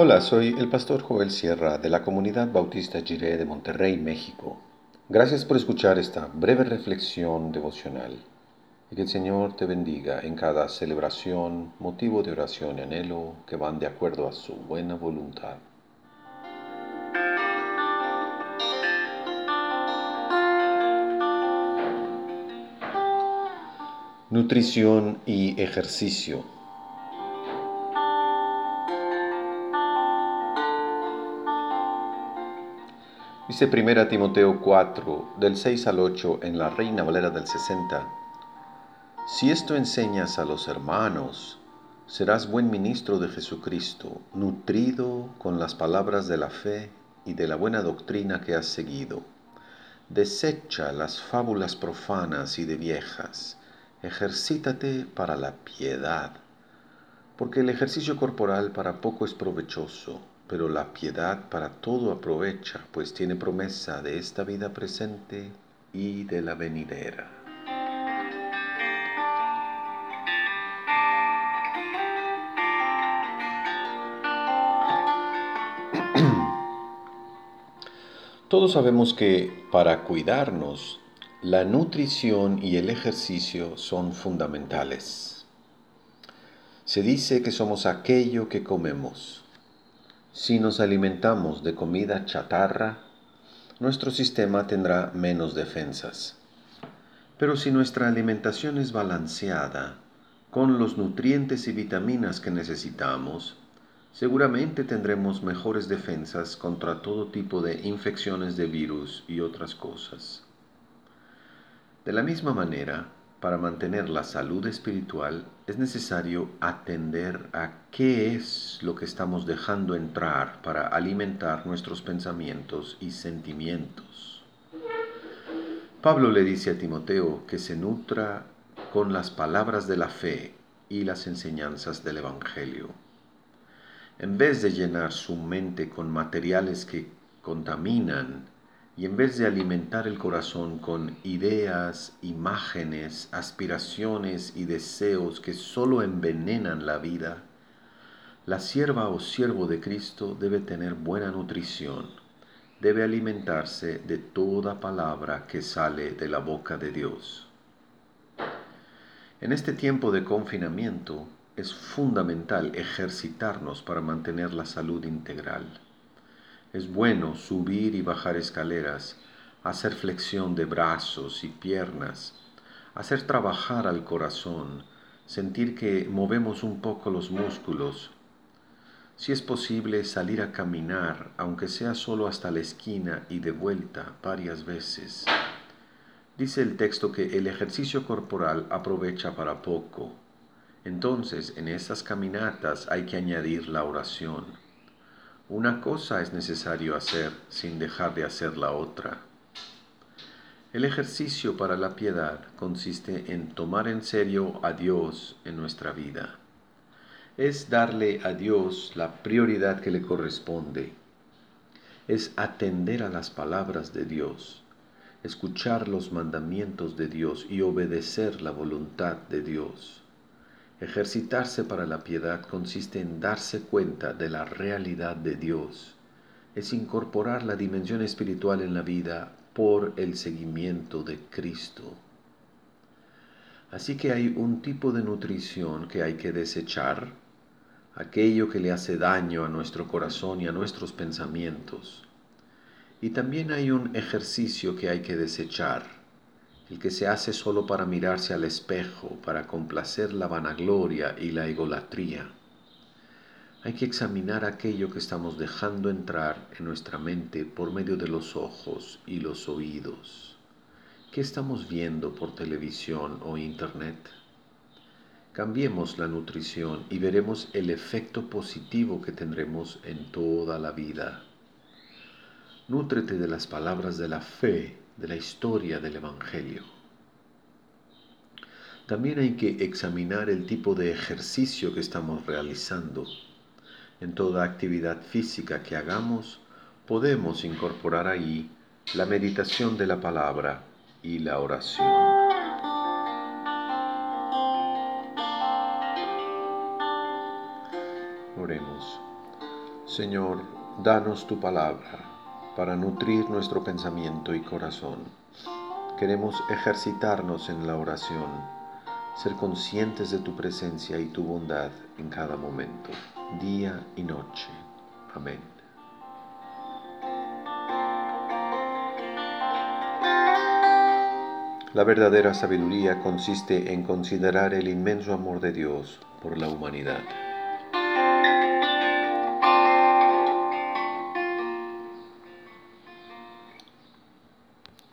Hola, soy el pastor Joel Sierra de la comunidad bautista Jiré de Monterrey, México. Gracias por escuchar esta breve reflexión devocional y que el Señor te bendiga en cada celebración, motivo de oración y anhelo que van de acuerdo a su buena voluntad. Nutrición y ejercicio. Dice 1 Timoteo 4, del 6 al 8 en la Reina Valera del 60. Si esto enseñas a los hermanos, serás buen ministro de Jesucristo, nutrido con las palabras de la fe y de la buena doctrina que has seguido. Desecha las fábulas profanas y de viejas, ejercítate para la piedad, porque el ejercicio corporal para poco es provechoso pero la piedad para todo aprovecha, pues tiene promesa de esta vida presente y de la venidera. Todos sabemos que para cuidarnos, la nutrición y el ejercicio son fundamentales. Se dice que somos aquello que comemos. Si nos alimentamos de comida chatarra, nuestro sistema tendrá menos defensas. Pero si nuestra alimentación es balanceada, con los nutrientes y vitaminas que necesitamos, seguramente tendremos mejores defensas contra todo tipo de infecciones de virus y otras cosas. De la misma manera, para mantener la salud espiritual es necesario atender a qué es lo que estamos dejando entrar para alimentar nuestros pensamientos y sentimientos. Pablo le dice a Timoteo que se nutra con las palabras de la fe y las enseñanzas del Evangelio. En vez de llenar su mente con materiales que contaminan y en vez de alimentar el corazón con ideas, imágenes, aspiraciones y deseos que solo envenenan la vida, la sierva o siervo de Cristo debe tener buena nutrición, debe alimentarse de toda palabra que sale de la boca de Dios. En este tiempo de confinamiento es fundamental ejercitarnos para mantener la salud integral. Es bueno subir y bajar escaleras, hacer flexión de brazos y piernas, hacer trabajar al corazón, sentir que movemos un poco los músculos. Si es posible, salir a caminar, aunque sea solo hasta la esquina y de vuelta varias veces. Dice el texto que el ejercicio corporal aprovecha para poco. Entonces, en esas caminatas hay que añadir la oración. Una cosa es necesario hacer sin dejar de hacer la otra. El ejercicio para la piedad consiste en tomar en serio a Dios en nuestra vida. Es darle a Dios la prioridad que le corresponde. Es atender a las palabras de Dios, escuchar los mandamientos de Dios y obedecer la voluntad de Dios. Ejercitarse para la piedad consiste en darse cuenta de la realidad de Dios. Es incorporar la dimensión espiritual en la vida por el seguimiento de Cristo. Así que hay un tipo de nutrición que hay que desechar, aquello que le hace daño a nuestro corazón y a nuestros pensamientos. Y también hay un ejercicio que hay que desechar, el que se hace solo para mirarse al espejo, para complacer la vanagloria y la egolatría. Hay que examinar aquello que estamos dejando entrar en nuestra mente por medio de los ojos y los oídos. ¿Qué estamos viendo por televisión o internet? Cambiemos la nutrición y veremos el efecto positivo que tendremos en toda la vida. Nútrete de las palabras de la fe de la historia del Evangelio. También hay que examinar el tipo de ejercicio que estamos realizando. En toda actividad física que hagamos, podemos incorporar ahí la meditación de la palabra y la oración. Oremos. Señor, danos tu palabra para nutrir nuestro pensamiento y corazón. Queremos ejercitarnos en la oración, ser conscientes de tu presencia y tu bondad en cada momento, día y noche. Amén. La verdadera sabiduría consiste en considerar el inmenso amor de Dios por la humanidad.